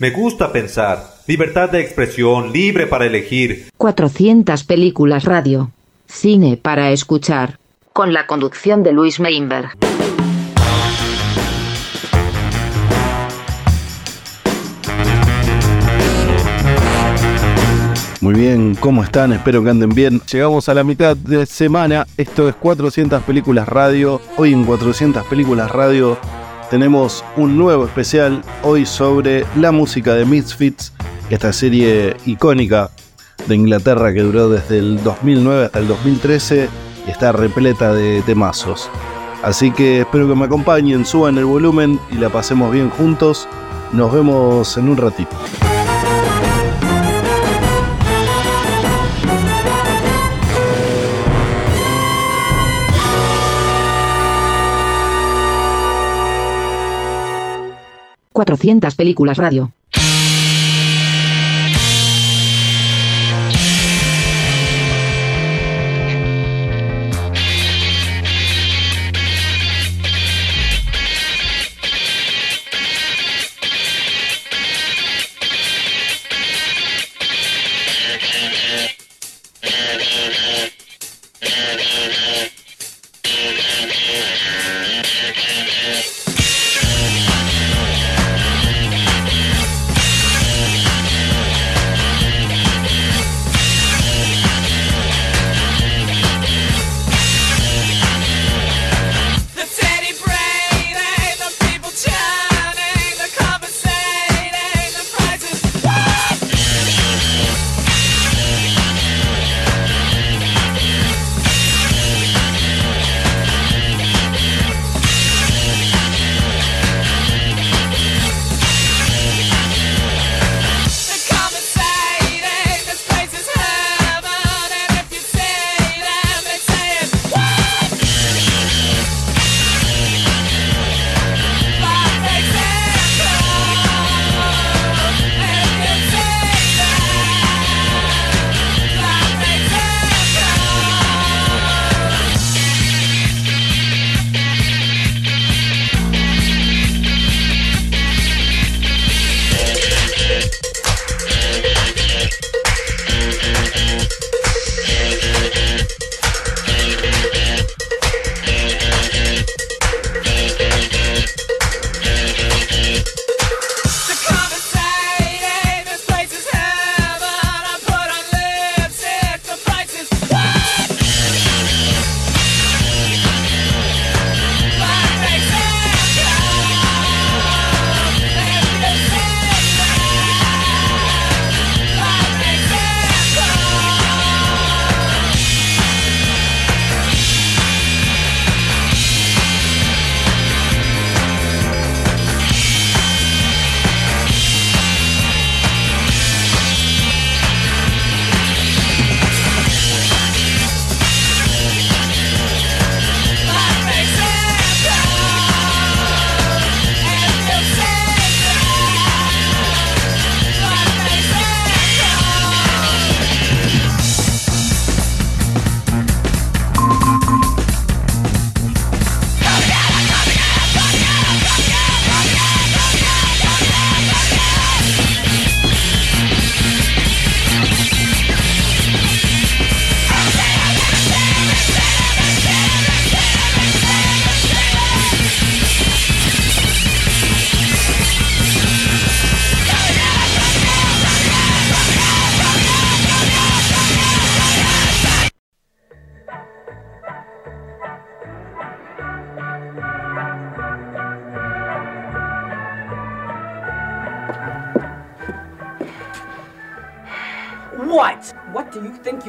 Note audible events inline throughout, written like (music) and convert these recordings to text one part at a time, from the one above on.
Me gusta pensar. Libertad de expresión, libre para elegir. 400 películas radio. Cine para escuchar. Con la conducción de Luis Meinberg. Muy bien, ¿cómo están? Espero que anden bien. Llegamos a la mitad de semana. Esto es 400 películas radio. Hoy en 400 películas radio tenemos un nuevo especial. Hoy sobre la música de Misfits, esta serie icónica de Inglaterra que duró desde el 2009 hasta el 2013 y está repleta de temazos. Así que espero que me acompañen, suban el volumen y la pasemos bien juntos. Nos vemos en un ratito. 400 películas radio.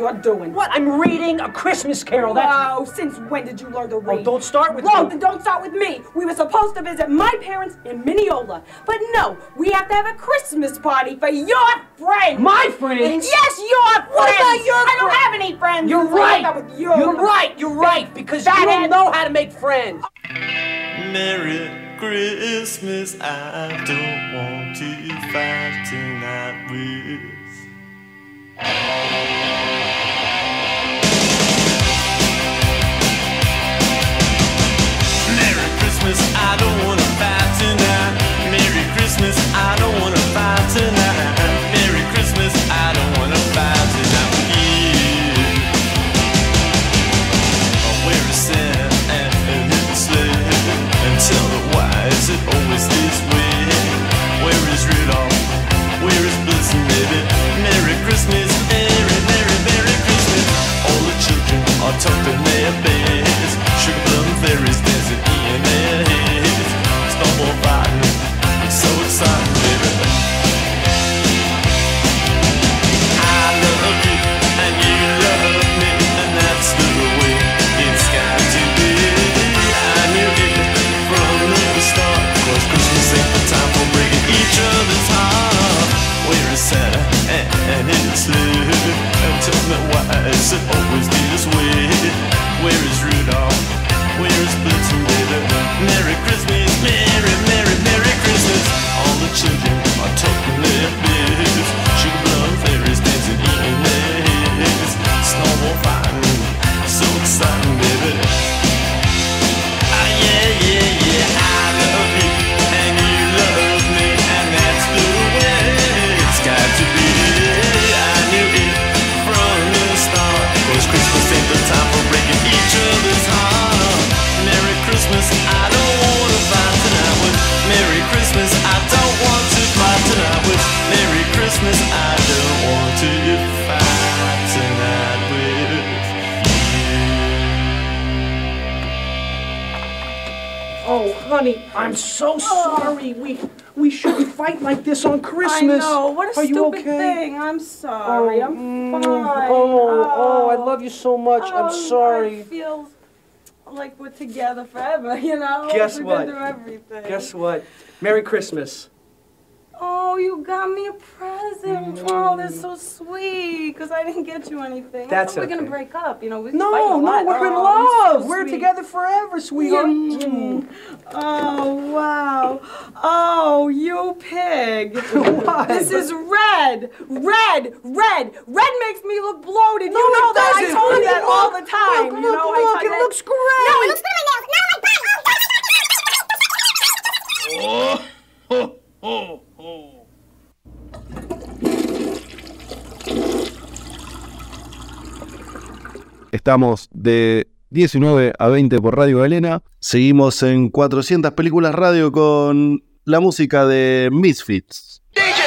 You're doing? What? I'm reading A Christmas Carol. That's. Oh, since when did you learn to oh, read? Oh, don't start with Well, me. then don't start with me. We were supposed to visit my parents in Mineola. But no, we have to have a Christmas party for your friends. My friends? Yes, your friends. What about your I don't have any friends. You're right. got with you. You're right. You're right. Because you don't know how to make friends. Merry Christmas, I don't want to fight tonight with. Merry Christmas, I don't wanna fight tonight. Merry Christmas, I don't wanna fight I said always this way. Where is I'm so sorry. We we shouldn't fight like this on Christmas. I know. What a Are you stupid okay? thing. I'm sorry. I'm mm, fine. Oh, oh, I love you so much. Oh, I'm sorry. I feel like we're together forever, (laughs) you know? Guess We've what? been through everything. Guess what? Merry Christmas. Oh, you got me a present. Oh, that's so sweet. Because I didn't get you anything. I That's thought we were going to break up. You know, we've been No, fighting a no, lot. we're in Oh, love. so we're together forever, sweetheart. Mm. Oh, wow. Oh, you pig. (laughs) What? This is red. Red. Red. Red makes me look bloated. No, you know that. I doesn't, told you that all the time. Look, you look, know, I look, thought it looks great. No, it looks good on my nails. Not my (laughs) Estamos de 19 a 20 por Radio Galena. Seguimos en 400 películas radio con la música de Misfits. Cathedrals,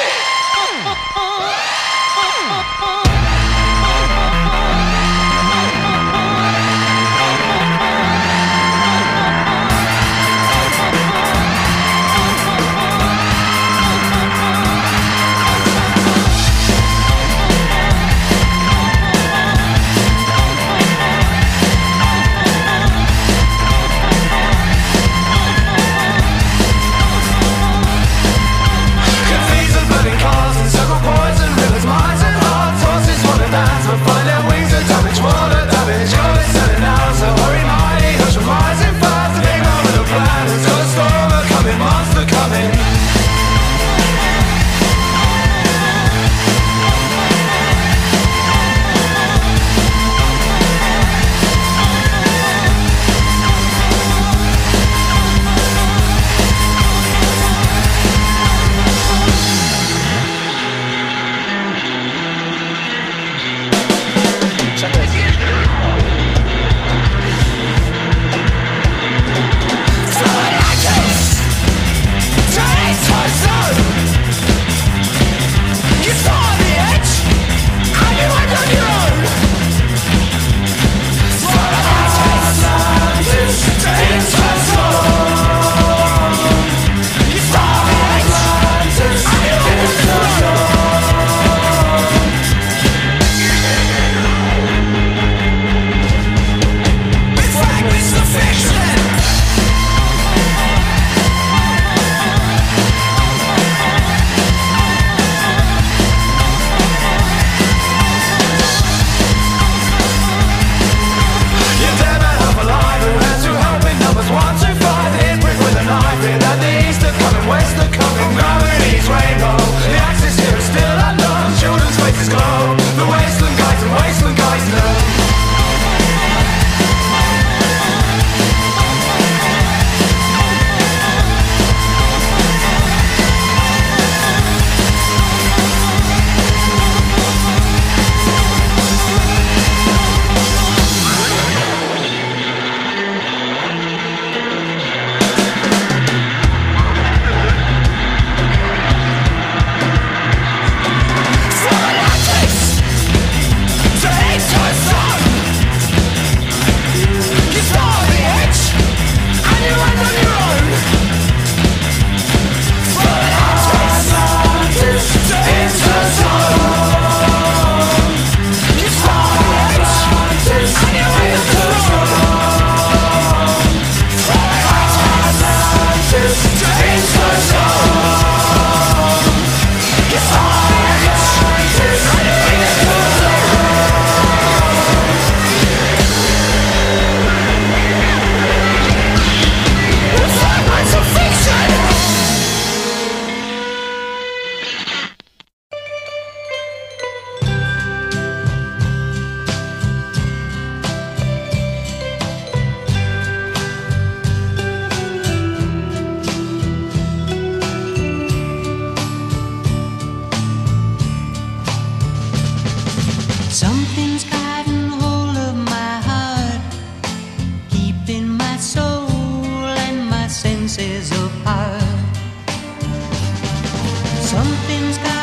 Something's got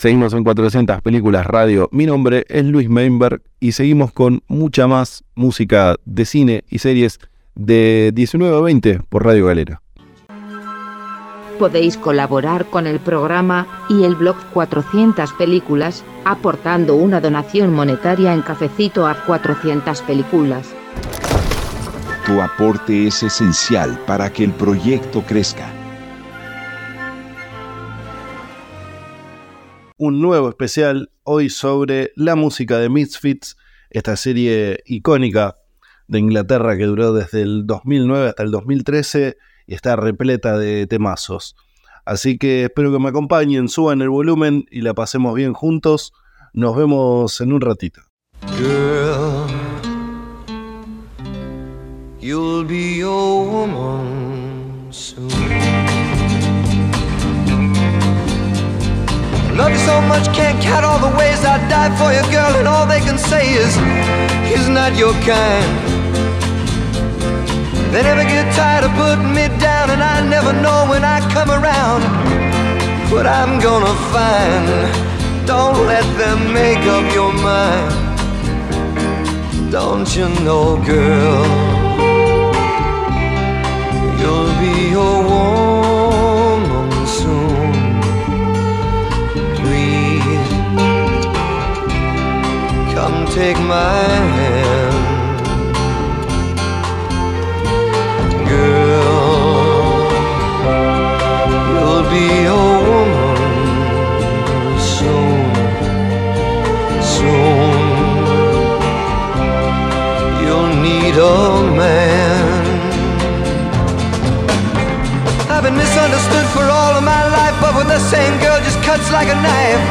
Seguimos en 400 películas radio. Mi nombre es Luis Meinberg y seguimos con mucha más música de cine y series de 19 a 20 por Radio Galera. Podéis colaborar con el programa y el blog 400 películas, aportando una donación monetaria en cafecito a 400 películas. Tu aporte es esencial para que el proyecto crezca. Un nuevo especial hoy sobre la música de Misfits, esta serie icónica de Inglaterra que duró desde el 2009 hasta el 2013 y está repleta de temazos. Así que espero que me acompañen, suban el volumen y la pasemos bien juntos. Nos vemos en un ratito. Love you so much, can't count all the ways I'd die for you, girl, and all they can say is, he's not your kind. They never get tired of putting me down, and I never know when I come around what I'm gonna find. Don't let them make up your mind. Don't you know, girl, you'll be a woman take my hand. Girl, you'll be a woman soon, soon. You'll need a man. I've been misunderstood for all of my life, but when the same girl just cuts like a knife,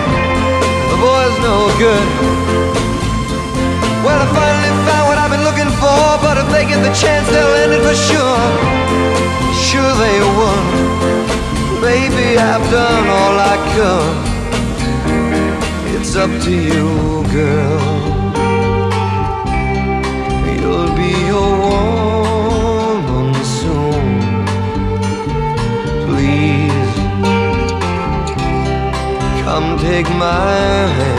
the boy's no good. Well, I finally found what I've been looking for, but if they get the chance, they'll end it for sure. Sure they will. Maybe I've done all I could. It's up to you, girl. You'll be a woman soon. Please, come take my hand.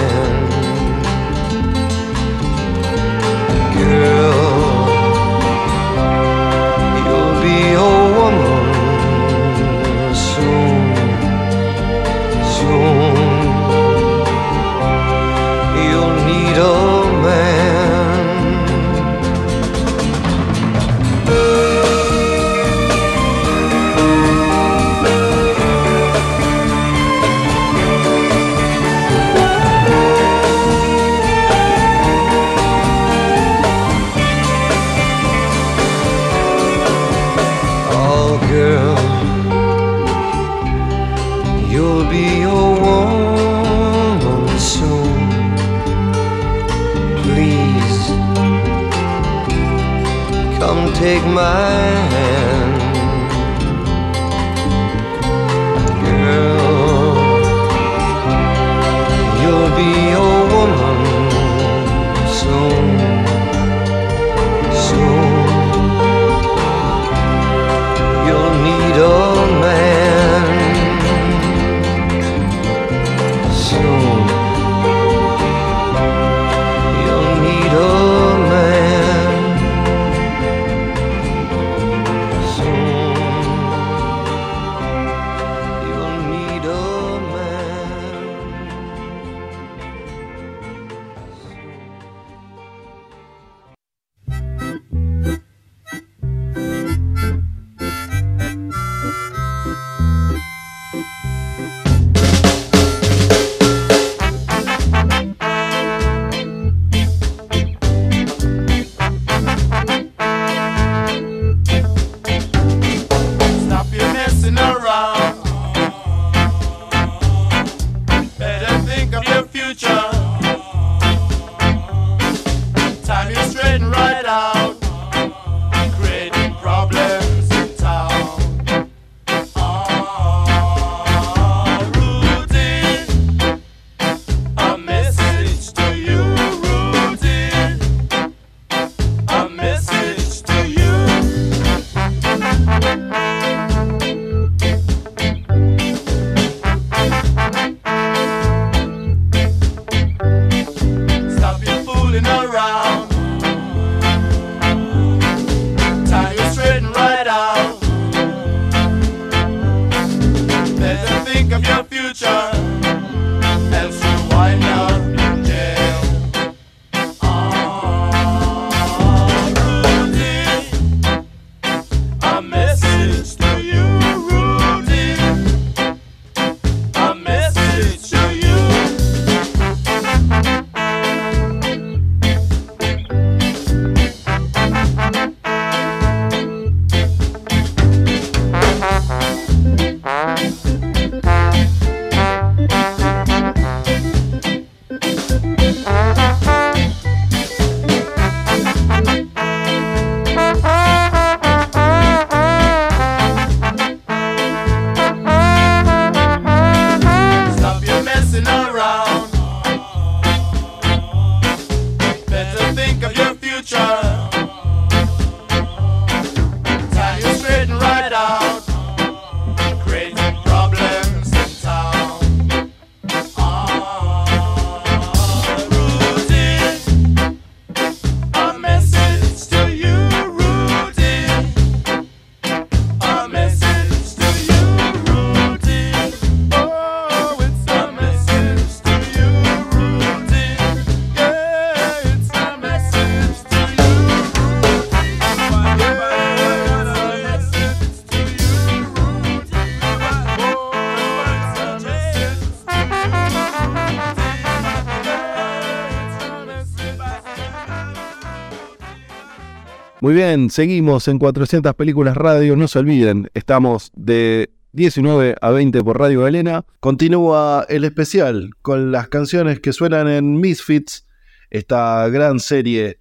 Muy bien, seguimos en 400 Películas Radio. No se olviden, estamos de 19 a 20 por Radio Galena. Continúa el especial con las canciones que suenan en Misfits, esta gran serie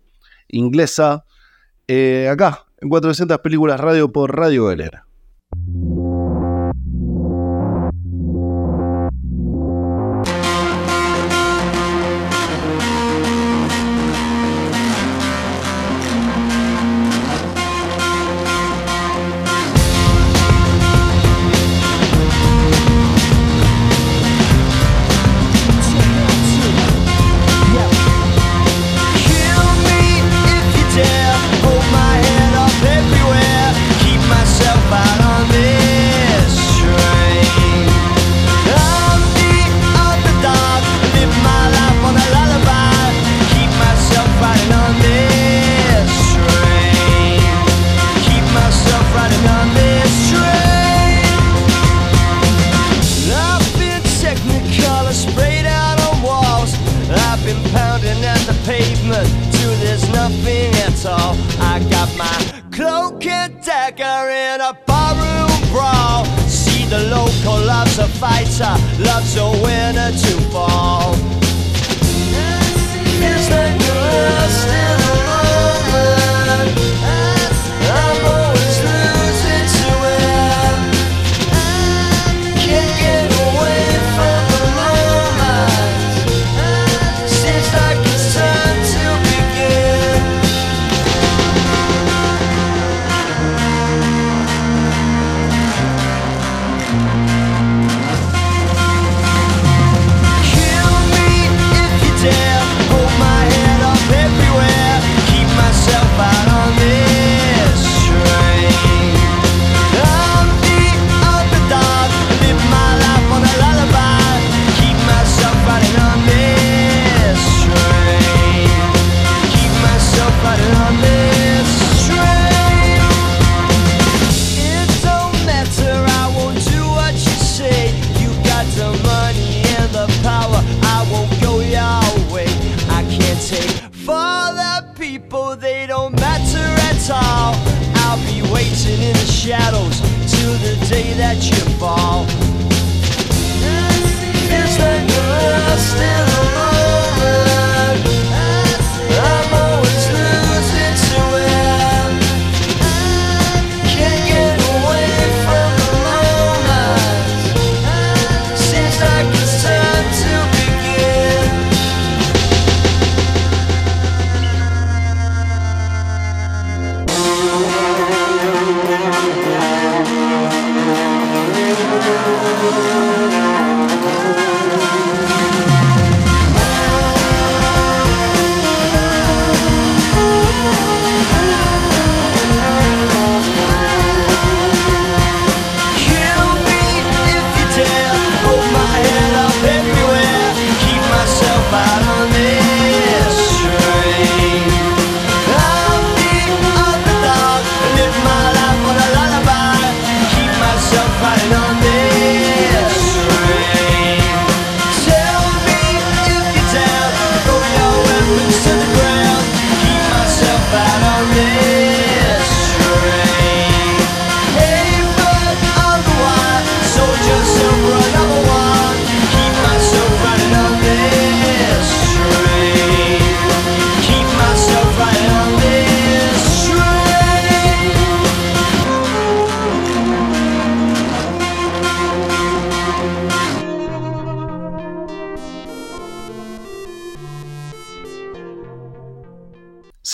inglesa, eh, acá en 400 Películas Radio por Radio Galena.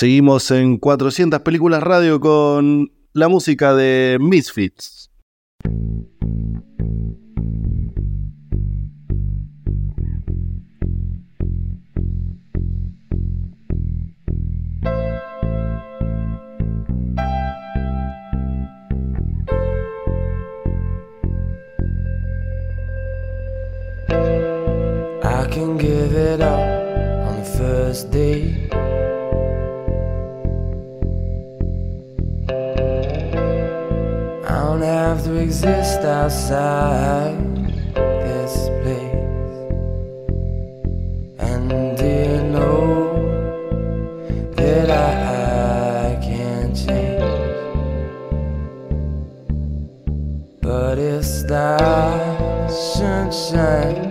Seguimos en 400 Películas Radio con la música de Misfits. outside this place. And do you know that I, I can't change? But it's not sunshine.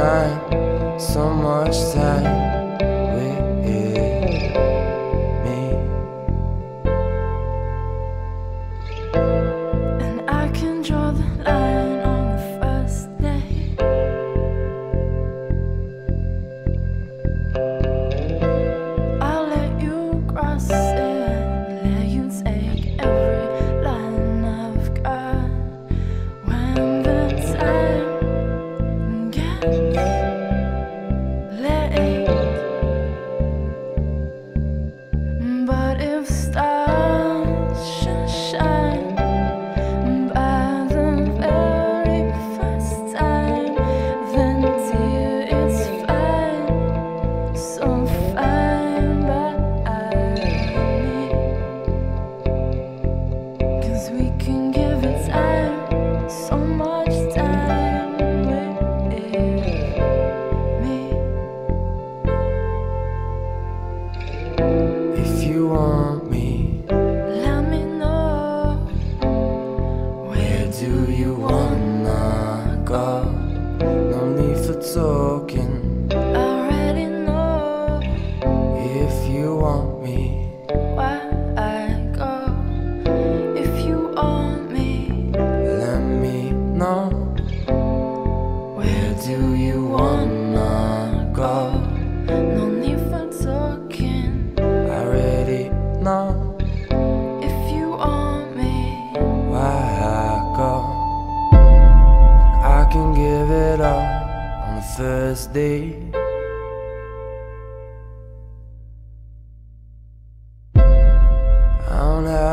time, so much time.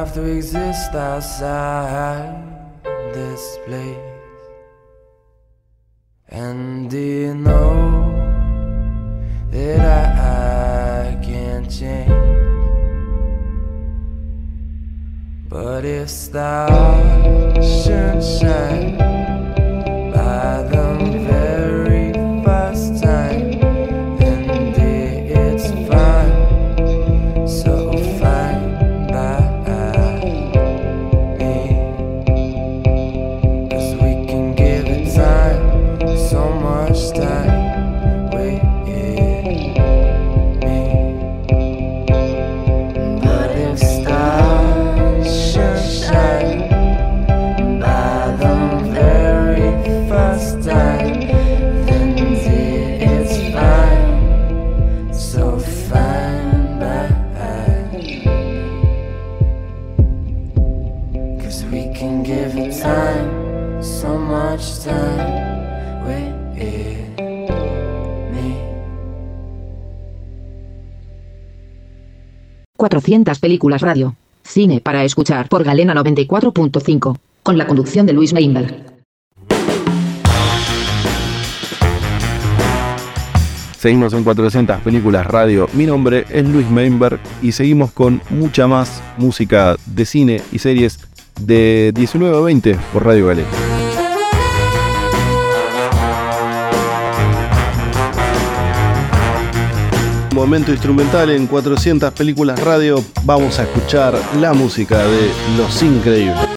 have to exist outside this place. And do you know that I, I can't change? But if stars should shine by the 200 películas radio. Cine para escuchar por Galena 94.5, con la conducción de Luis Meinberg. Seguimos en 400 películas radio. Mi nombre es Luis Meinberg y seguimos con mucha más música de cine y series de 19 a 20 por Radio Galena. momento instrumental en 400 películas radio, vamos a escuchar la música de Los Increíbles.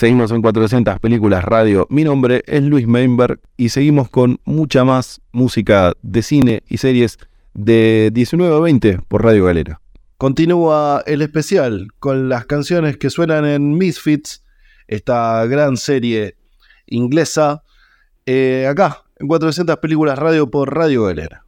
Seguimos en 400 películas radio. Mi nombre es Luis Meinberg y seguimos con mucha más música de cine y series de 19 a 20 por Radio Galera. Continúa el especial con las canciones que suenan en Misfits, esta gran serie inglesa, eh, acá en 400 películas radio por Radio Galera.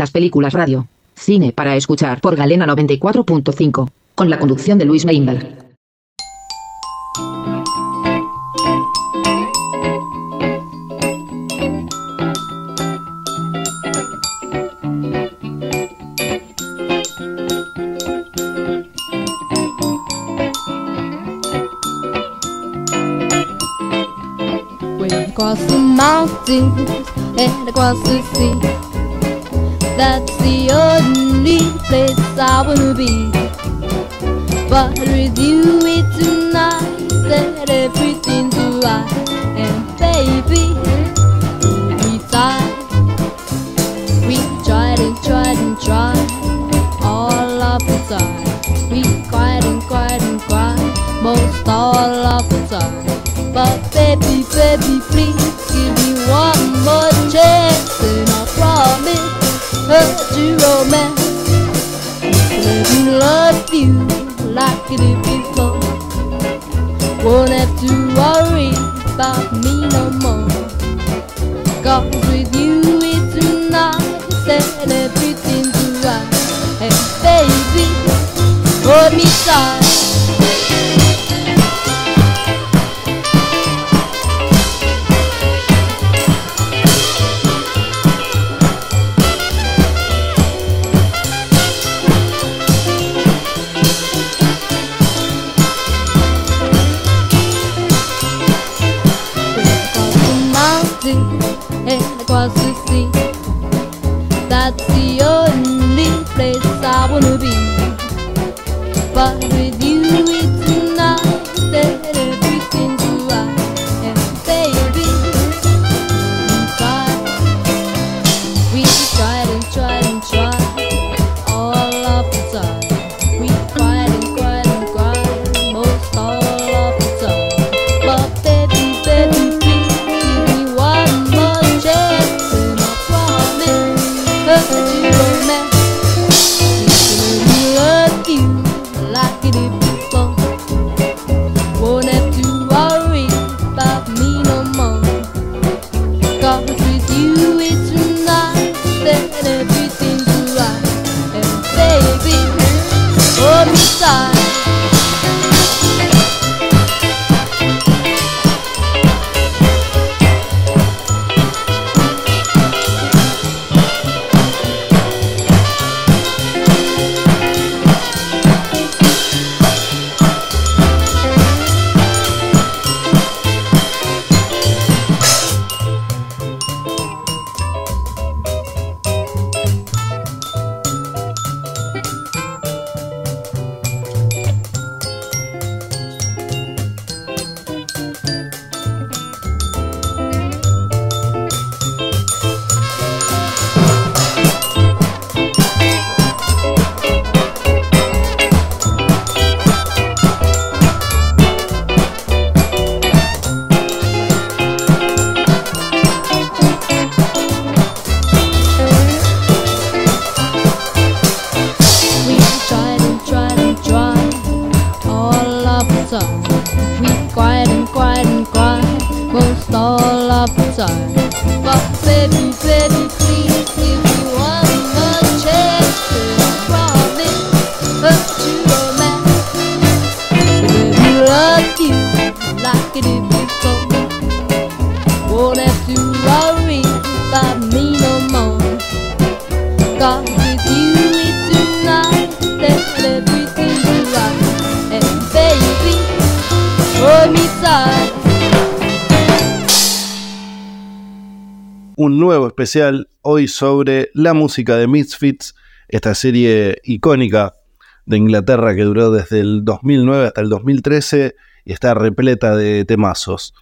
500 películas radio. Cine para escuchar por Galena 94.5, con la conducción de Luis Meingal. Across the mountains and the That's the only place I wanna be. But with you it's nice that everything's right, And baby. about me no more. Cause with you it's not celebrating to us. Hey baby, hold me tight. you especial hoy sobre la música de Misfits, esta serie icónica de Inglaterra que duró desde el 2009 hasta el 2013 y está repleta de temazos.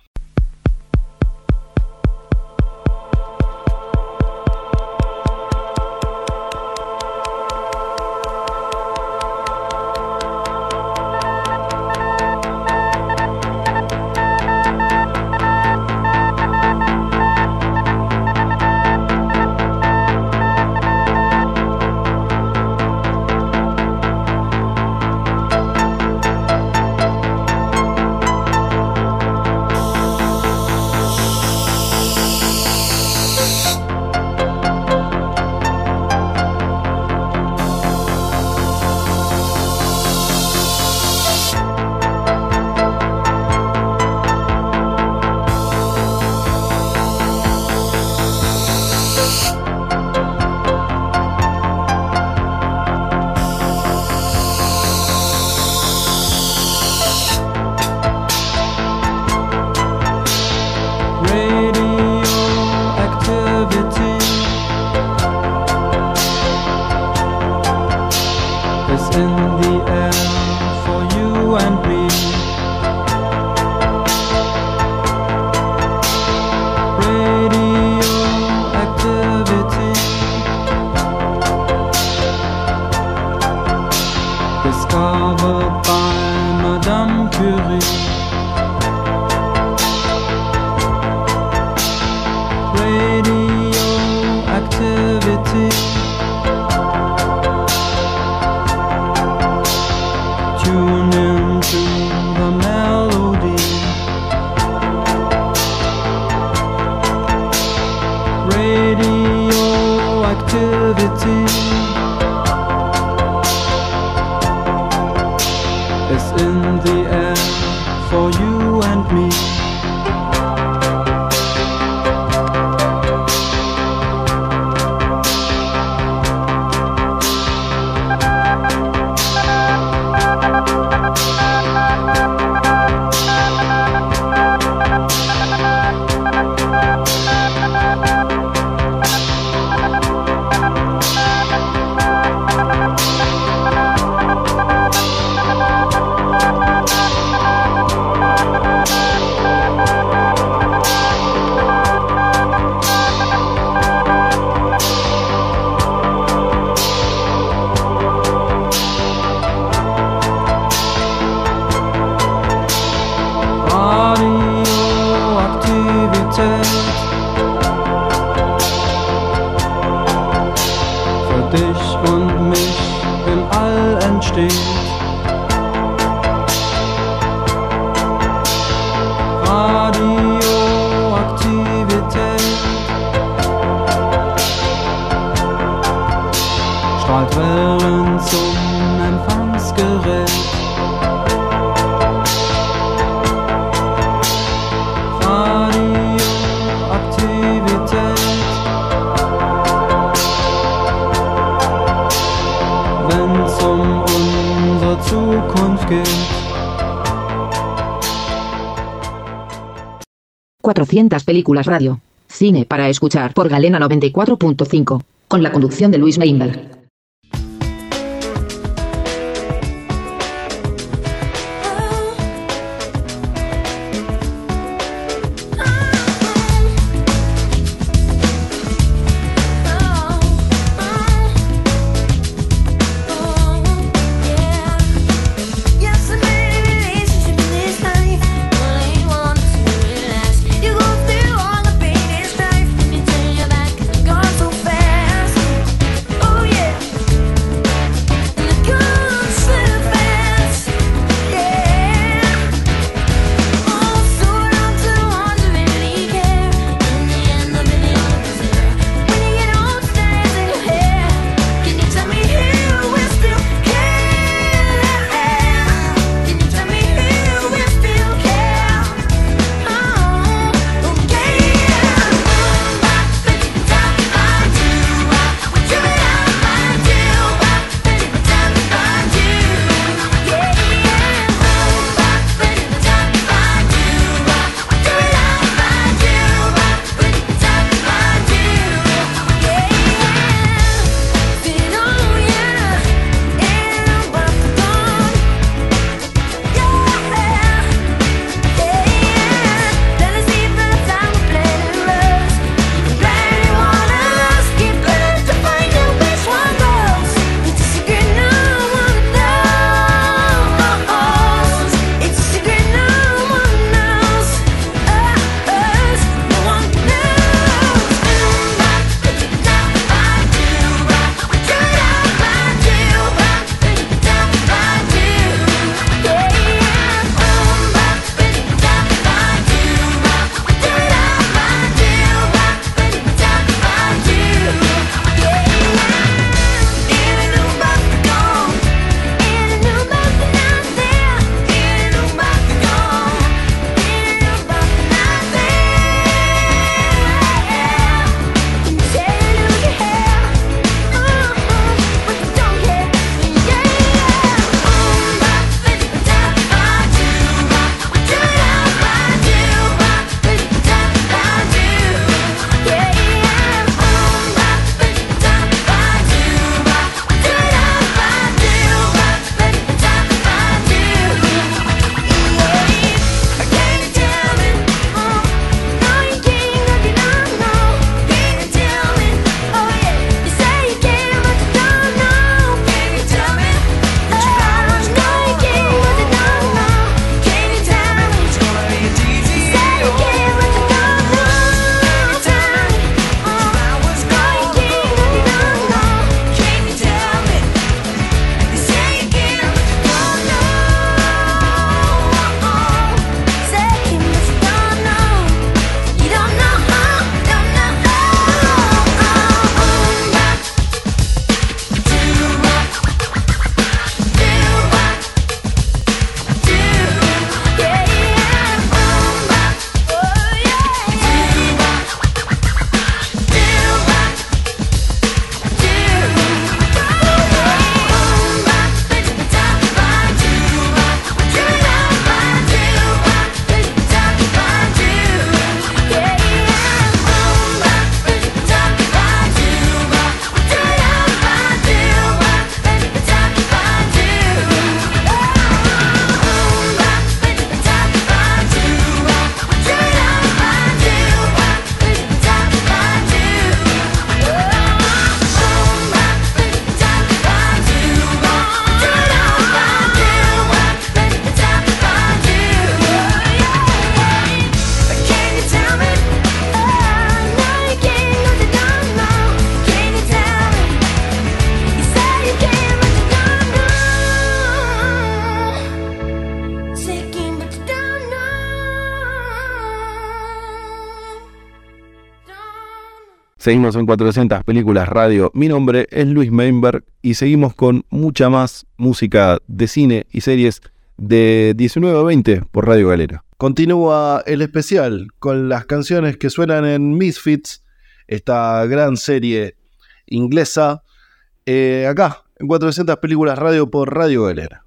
radio. Cine para escuchar por Galena 94.5. Con la conducción de Luis Meinberg. Seguimos en 400 Películas Radio. Mi nombre es Luis Meinberg y seguimos con mucha más música de cine y series de 19 a 20 por Radio Galera. Continúa el especial con las canciones que suenan en Misfits, esta gran serie inglesa, eh, acá en 400 Películas Radio por Radio Galera.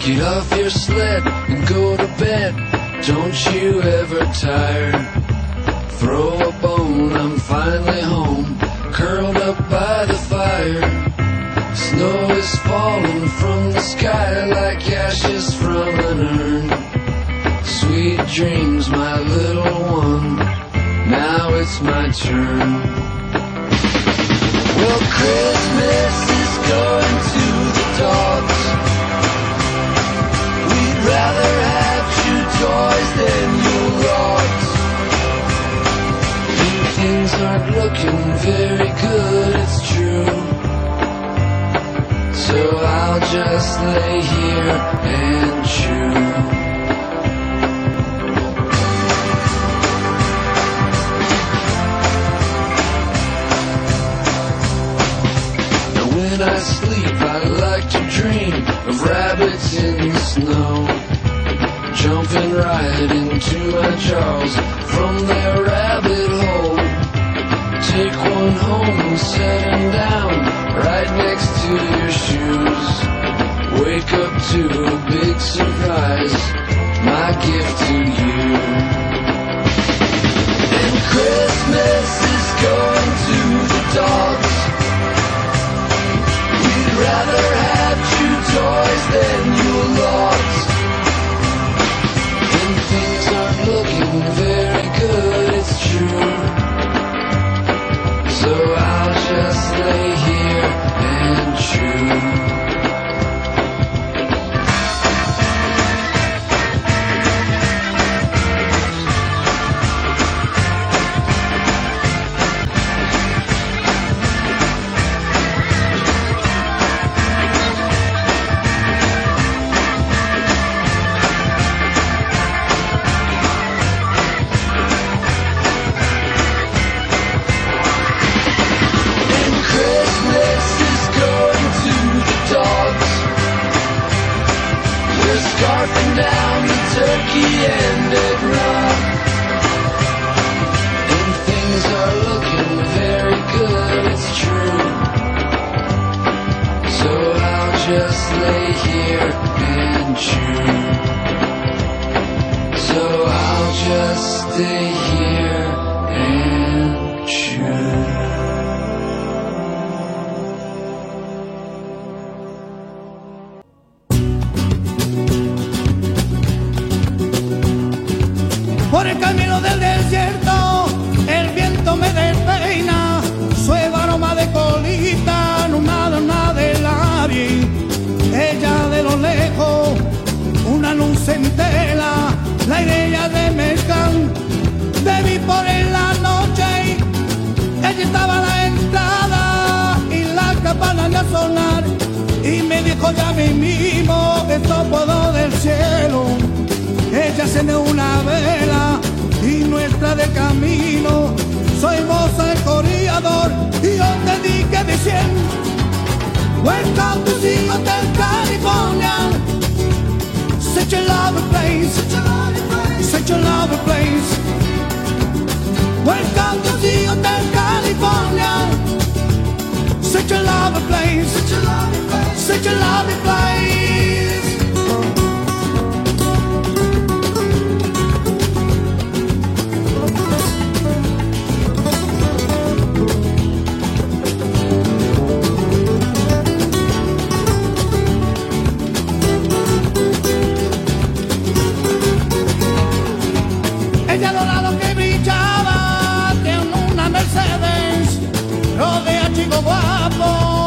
Get off your sled and go to bed. Don't you ever tire. Throw a bone, I'm finally home. Curled up by the fire. Snow is falling from the sky like ashes from an urn. Sweet dreams, my little one. Now it's my turn. Well, Christmas is going to looking very good, it's true. So I'll just lay here y me dijo ya mismo, esto puedo del cielo. Ella enciende una vela y nuestra de camino. Soy moza el corredor y yo te dije diciendo Welcome to the Hotel California Such a lovely place Such a lovely place Welcome to the Hotel California Such a lovely place. Such a lovely place. Ella guapo,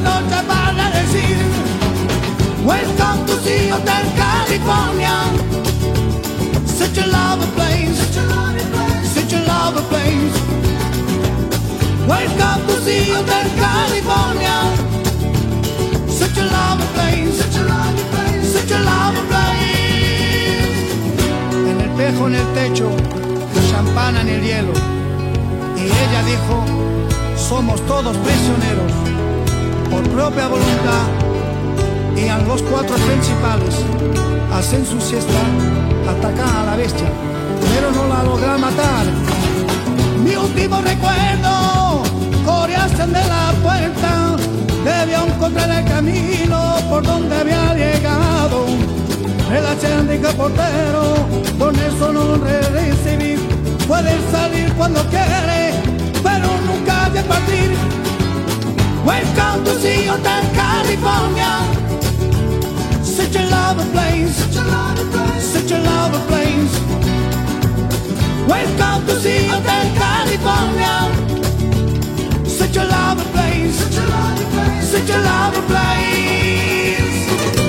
noche para decir pues Welcome to the Hotel California Such a lovely place Such a lovely place Welcome to the Hotel California Such a lovely place Such a lovely place En el espejo, en el techo Champana en el hielo. Y ella dijo, somos todos prisioneros por propia voluntad. Y a los cuatro principales hacen su siesta, atacan a la bestia, pero no la logran matar. Mi último recuerdo, coreasen de la puerta, debió encontrar el camino por donde había llegado. El achendrica portero, con eso no recibí. Puede salir cuando quiere, pero nunca de partir. Welcome to see Hotel California. Such a lovely place, such a lovely place, such a lovely place. Welcome to see Hotel California. Such a lovely place, such a lovely place, such a lovely place.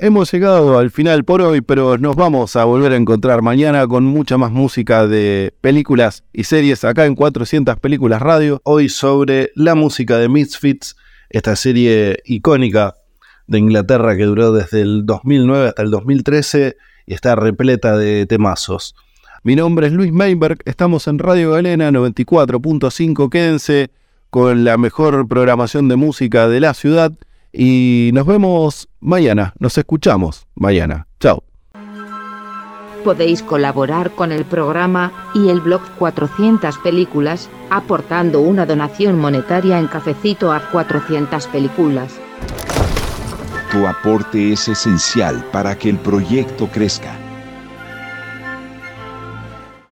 Hemos llegado al final por hoy, pero nos vamos a volver a encontrar mañana con mucha más música de películas y series acá en 400 Películas Radio. Hoy sobre la música de Misfits, esta serie icónica de Inglaterra que duró desde el 2009 hasta el 2013 y está repleta de temazos. Mi nombre es Luis Meinberg, estamos en Radio Galena 94.5, quédense con la mejor programación de música de la ciudad y nos vemos mañana, nos escuchamos mañana. Chao. Podéis colaborar con el programa y el blog 400 Películas aportando una donación monetaria en cafecito a 400 Películas. Tu aporte es esencial para que el proyecto crezca.